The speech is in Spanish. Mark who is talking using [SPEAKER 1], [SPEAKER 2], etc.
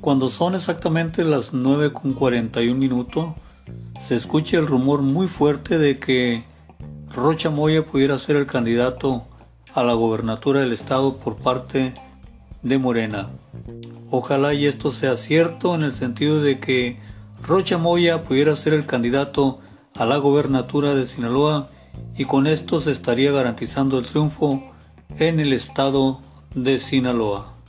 [SPEAKER 1] Cuando son exactamente las 9 con 41 minutos, se escucha el rumor muy fuerte de que Rocha Moya pudiera ser el candidato a la gobernatura del estado por parte de Morena. Ojalá y esto sea cierto en el sentido de que Rocha Moya pudiera ser el candidato a la gobernatura de Sinaloa y con esto se estaría garantizando el triunfo en el estado de Sinaloa.